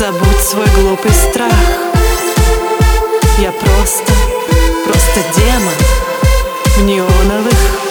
Забудь свой глупый страх. Я просто, просто демон В неоновых